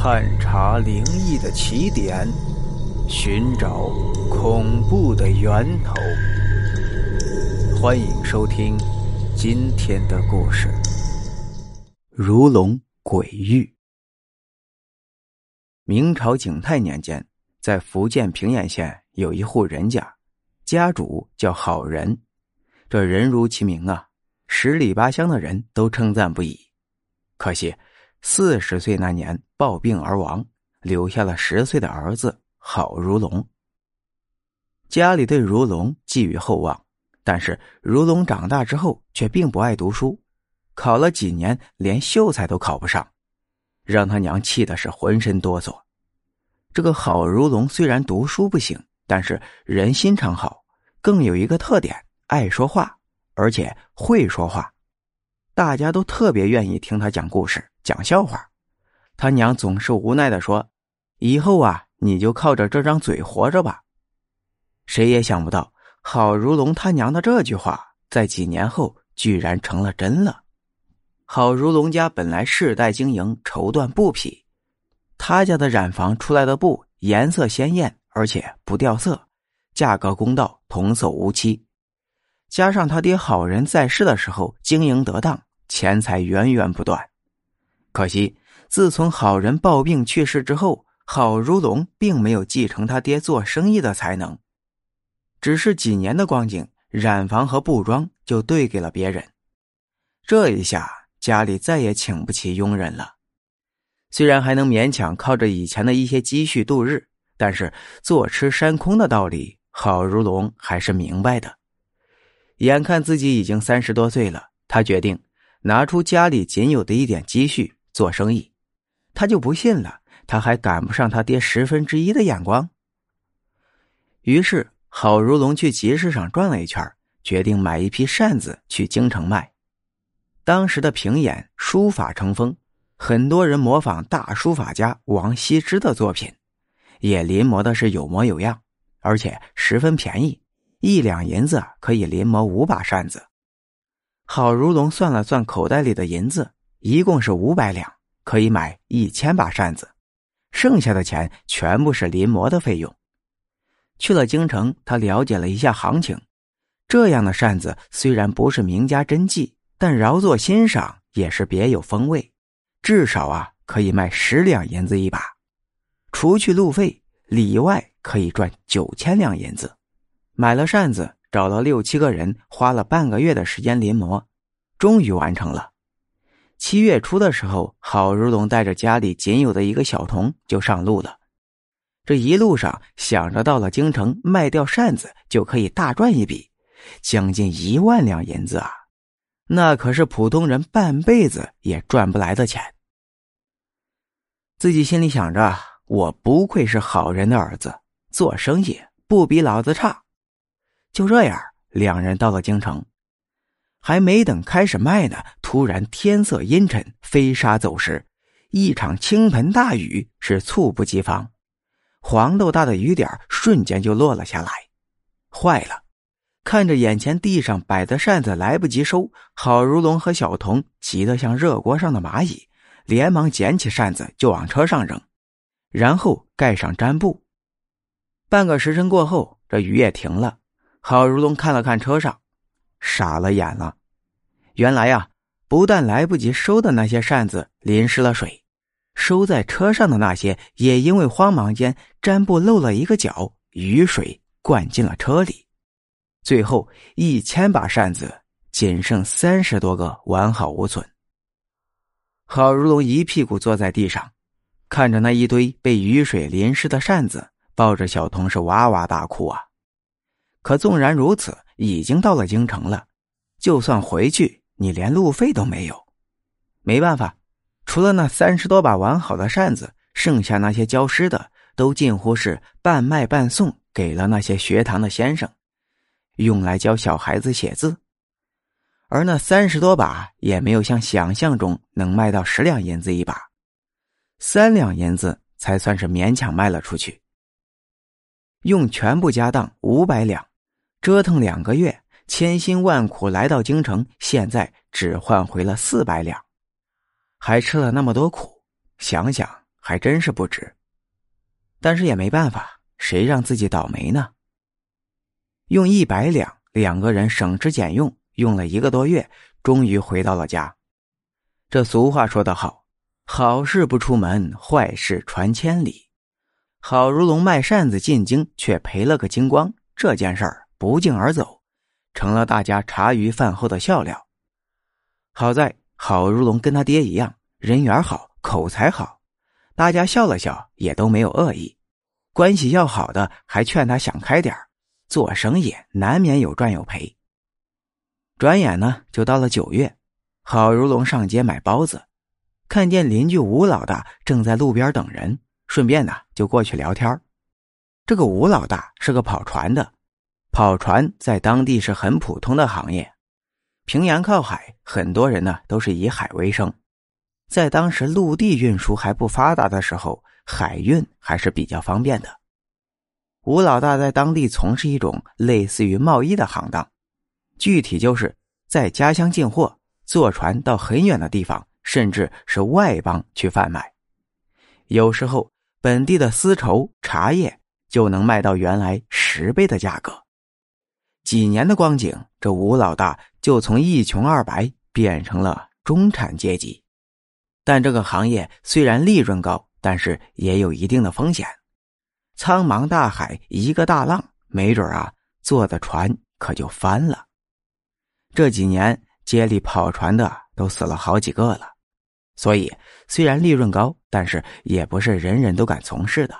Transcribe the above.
探查灵异的起点，寻找恐怖的源头。欢迎收听今天的故事：如龙鬼域。明朝景泰年间，在福建平远县有一户人家，家主叫好人。这人如其名啊，十里八乡的人都称赞不已。可惜。四十岁那年暴病而亡，留下了十岁的儿子郝如龙。家里对如龙寄予厚望，但是如龙长大之后却并不爱读书，考了几年连秀才都考不上，让他娘气的是浑身哆嗦。这个郝如龙虽然读书不行，但是人心肠好，更有一个特点，爱说话，而且会说话。大家都特别愿意听他讲故事、讲笑话，他娘总是无奈的说：“以后啊，你就靠着这张嘴活着吧。”谁也想不到，郝如龙他娘的这句话，在几年后居然成了真了。郝如龙家本来世代经营绸缎布匹，他家的染坊出来的布颜色鲜艳，而且不掉色，价格公道，童叟无欺。加上他爹好人在世的时候经营得当。钱财源源不断，可惜自从好人暴病去世之后，郝如龙并没有继承他爹做生意的才能，只是几年的光景，染坊和布庄就兑给了别人。这一下家里再也请不起佣人了。虽然还能勉强靠着以前的一些积蓄度日，但是坐吃山空的道理，郝如龙还是明白的。眼看自己已经三十多岁了，他决定。拿出家里仅有的一点积蓄做生意，他就不信了，他还赶不上他爹十分之一的眼光。于是，郝如龙去集市上转了一圈，决定买一批扇子去京城卖。当时的平演书法成风，很多人模仿大书法家王羲之的作品，也临摹的是有模有样，而且十分便宜，一两银子可以临摹五把扇子。郝如龙算了算口袋里的银子，一共是五百两，可以买一千把扇子，剩下的钱全部是临摹的费用。去了京城，他了解了一下行情，这样的扇子虽然不是名家真迹，但饶作欣赏也是别有风味，至少啊可以卖十两银子一把，除去路费，里外可以赚九千两银子。买了扇子。找了六七个人，花了半个月的时间临摹，终于完成了。七月初的时候，郝如龙带着家里仅有的一个小童就上路了。这一路上想着到了京城卖掉扇子就可以大赚一笔，将近一万两银子啊！那可是普通人半辈子也赚不来的钱。自己心里想着，我不愧是好人的儿子，做生意不比老子差。就这样，两人到了京城，还没等开始卖呢，突然天色阴沉，飞沙走石，一场倾盆大雨是猝不及防，黄豆大的雨点瞬间就落了下来。坏了！看着眼前地上摆的扇子来不及收，郝如龙和小童急得像热锅上的蚂蚁，连忙捡起扇子就往车上扔，然后盖上毡布。半个时辰过后，这雨也停了。郝如龙看了看车上，傻了眼了。原来呀，不但来不及收的那些扇子淋湿了水，收在车上的那些也因为慌忙间毡布漏了一个角，雨水灌进了车里。最后一千把扇子仅剩三十多个完好无损。郝如龙一屁股坐在地上，看着那一堆被雨水淋湿的扇子，抱着小童是哇哇大哭啊。可纵然如此，已经到了京城了，就算回去，你连路费都没有。没办法，除了那三十多把完好的扇子，剩下那些教诗的，都近乎是半卖半送给了那些学堂的先生，用来教小孩子写字。而那三十多把也没有像想象中能卖到十两银子一把，三两银子才算是勉强卖了出去。用全部家当五百两。折腾两个月，千辛万苦来到京城，现在只换回了四百两，还吃了那么多苦，想想还真是不值。但是也没办法，谁让自己倒霉呢？用一百两，两个人省吃俭用，用了一个多月，终于回到了家。这俗话说得好，好事不出门，坏事传千里。郝如龙卖扇子进京，却赔了个精光，这件事儿不胫而走，成了大家茶余饭后的笑料。好在郝如龙跟他爹一样，人缘好，口才好，大家笑了笑，也都没有恶意。关系要好的还劝他想开点做生意难免有赚有赔。转眼呢，就到了九月，郝如龙上街买包子，看见邻居吴老大正在路边等人。顺便呢，就过去聊天这个吴老大是个跑船的，跑船在当地是很普通的行业。平阳靠海，很多人呢都是以海为生。在当时陆地运输还不发达的时候，海运还是比较方便的。吴老大在当地从事一种类似于贸易的行当，具体就是在家乡进货，坐船到很远的地方，甚至是外邦去贩卖。有时候。本地的丝绸、茶叶就能卖到原来十倍的价格。几年的光景，这吴老大就从一穷二白变成了中产阶级。但这个行业虽然利润高，但是也有一定的风险。苍茫大海，一个大浪，没准啊，坐的船可就翻了。这几年街里跑船的都死了好几个了。所以，虽然利润高，但是也不是人人都敢从事的。